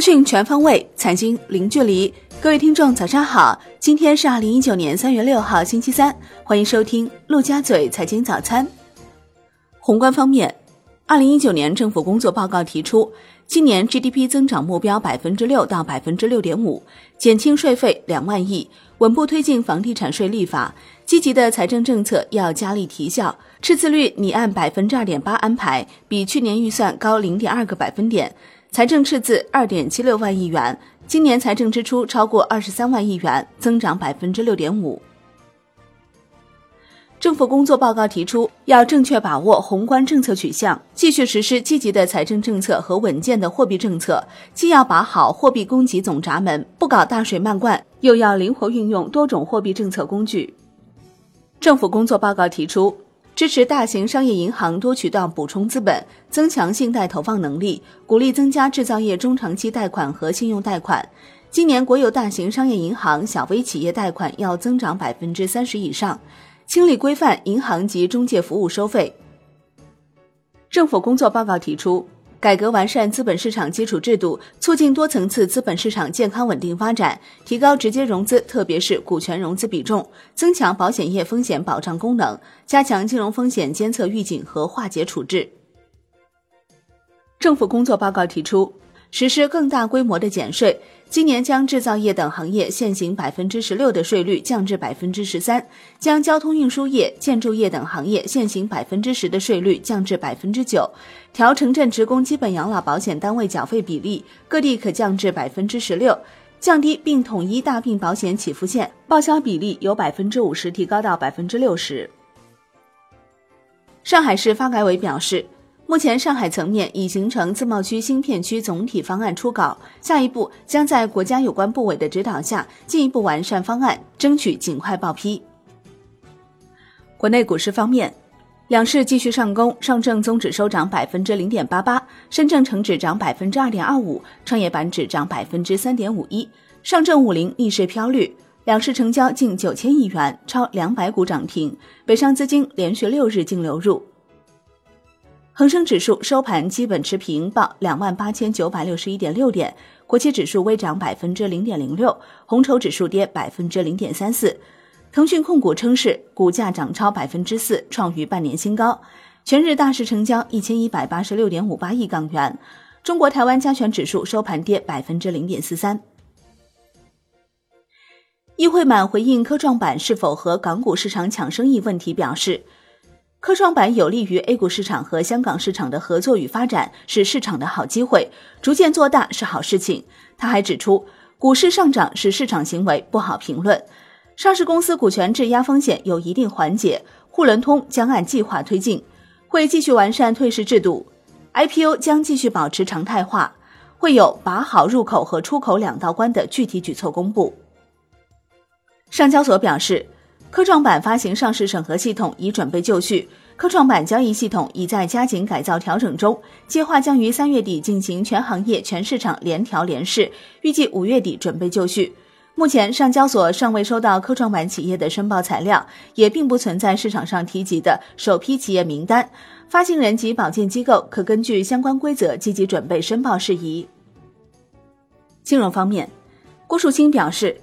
资讯全方位，财经零距离。各位听众，早上好！今天是二零一九年三月六号，星期三，欢迎收听陆家嘴财经早餐。宏观方面，二零一九年政府工作报告提出，今年 GDP 增长目标百分之六到百分之六点五，减轻税费两万亿，稳步推进房地产税立法，积极的财政政策要加力提效，赤字率拟按百分之二点八安排，比去年预算高零点二个百分点。财政赤字二点七六万亿元，今年财政支出超过二十三万亿元，增长百分之六点五。政府工作报告提出，要正确把握宏观政策取向，继续实施积极的财政政策和稳健的货币政策，既要把好货币供给总闸门，不搞大水漫灌，又要灵活运用多种货币政策工具。政府工作报告提出。支持大型商业银行多渠道补充资本，增强信贷投放能力，鼓励增加制造业中长期贷款和信用贷款。今年国有大型商业银行小微企业贷款要增长百分之三十以上，清理规范银行及中介服务收费。政府工作报告提出。改革完善资本市场基础制度，促进多层次资本市场健康稳定发展，提高直接融资，特别是股权融资比重，增强保险业风险保障功能，加强金融风险监测预警和化解处置。政府工作报告提出。实施更大规模的减税，今年将制造业等行业现行百分之十六的税率降至百分之十三，将交通运输业、建筑业等行业现行百分之十的税率降至百分之九，调城镇职工基本养老保险单位缴费比例，各地可降至百分之十六，降低并统一大病保险起付线，报销比例由百分之五十提高到百分之六十。上海市发改委表示。目前，上海层面已形成自贸区新片区总体方案初稿，下一步将在国家有关部委的指导下进一步完善方案，争取尽快报批。国内股市方面，两市继续上攻，上证综指收涨百分之零点八八，深证成指涨百分之二点二五，创业板指涨百分之三点五一，上证五零逆势飘绿，两市成交近九千亿元，超两百股涨停，北上资金连续六日净流入。恒生指数收盘基本持平，报两万八千九百六十一点六点。国企指数微涨百分之零点零六，红筹指数跌百分之零点三四。腾讯控股称是股价涨超百分之四，创逾半年新高。全日大市成交一千一百八十六点五八亿港元。中国台湾加权指数收盘跌百分之零点四三。易会满回应科创板是否和港股市场抢生意问题表示。科创板有利于 A 股市场和香港市场的合作与发展，是市场的好机会，逐渐做大是好事情。他还指出，股市上涨是市场行为，不好评论。上市公司股权质押风险有一定缓解，沪伦通将按计划推进，会继续完善退市制度，IPO 将继续保持常态化，会有把好入口和出口两道关的具体举措公布。上交所表示。科创板发行上市审核系统已准备就绪，科创板交易系统已在加紧改造调整中，计划将于三月底进行全行业全市场联调联试，预计五月底准备就绪。目前上交所尚未收到科创板企业的申报材料，也并不存在市场上提及的首批企业名单，发行人及保荐机构可根据相关规则积极准备申报事宜。金融方面，郭树清表示。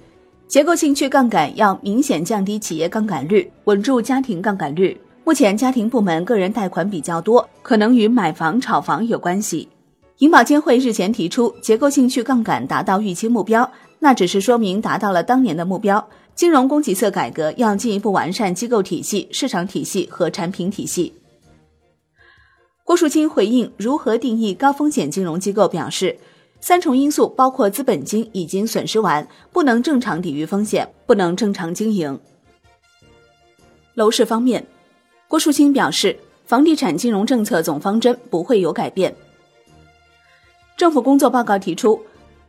结构性去杠杆要明显降低企业杠杆率，稳住家庭杠杆率。目前家庭部门个人贷款比较多，可能与买房炒房有关系。银保监会日前提出结构性去杠杆达到预期目标，那只是说明达到了当年的目标。金融供给侧改革要进一步完善机构体系、市场体系和产品体系。郭树清回应如何定义高风险金融机构表示。三重因素包括资本金已经损失完，不能正常抵御风险，不能正常经营。楼市方面，郭树清表示，房地产金融政策总方针不会有改变。政府工作报告提出，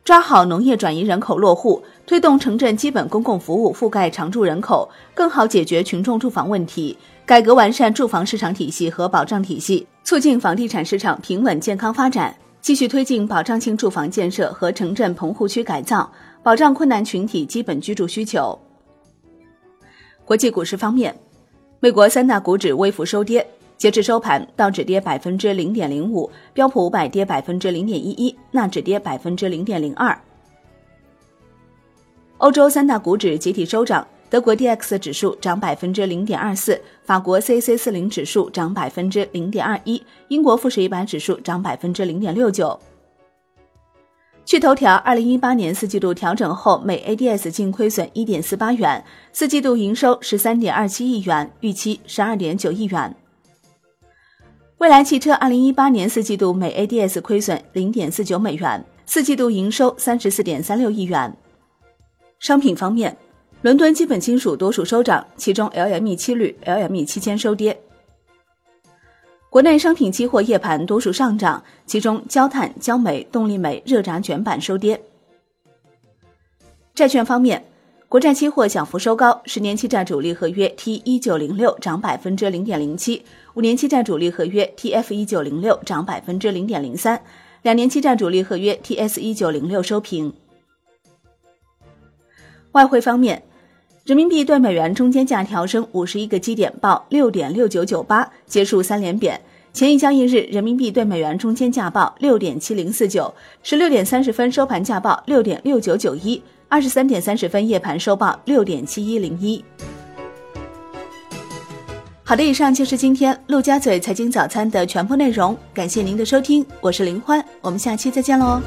抓好农业转移人口落户，推动城镇基本公共服务覆盖常住人口，更好解决群众住房问题，改革完善住房市场体系和保障体系，促进房地产市场平稳健康发展。继续推进保障性住房建设和城镇棚户区改造，保障困难群体基本居住需求。国际股市方面，美国三大股指微幅收跌，截至收盘，道指跌百分之零点零五，标普五百跌百分之零点一一，纳指跌百分之零点零二。欧洲三大股指集体收涨，德国 D X 指数涨百分之零点二四，法国 C C 四零指数涨百分之零点二一，英国富时一百指数涨百分之零点六九。趣头条：二零一八年四季度调整后，每 ADS 净亏损一点四八元，四季度营收十三点二七亿元，预期十二点九亿元。蔚来汽车二零一八年四季度每 ADS 亏损零点四九美元，四季度营收三十四点三六亿元。商品方面，伦敦基本金属多数收涨，其中 LME 七铝、LME 期铅收跌。国内商品期货夜盘多数上涨，其中焦炭、焦煤、动力煤、热轧卷板收跌。债券方面。国债期货小幅收高，十年期债主力合约 T 一九零六涨百分之零点零七，五年期债主力合约 TF 一九零六涨百分之零点零三，两年期债主力合约 TS 一九零六收平。外汇方面，人民币对美元中间价调升五十一个基点，报六点六九九八，结束三连贬。前一交易日，人民币对美元中间价报六点七零四九，十六点三十分收盘价报六点六九九一。二十三点三十分，夜盘收报六点七一零一。好的，以上就是今天陆家嘴财经早餐的全部内容，感谢您的收听，我是林欢，我们下期再见喽。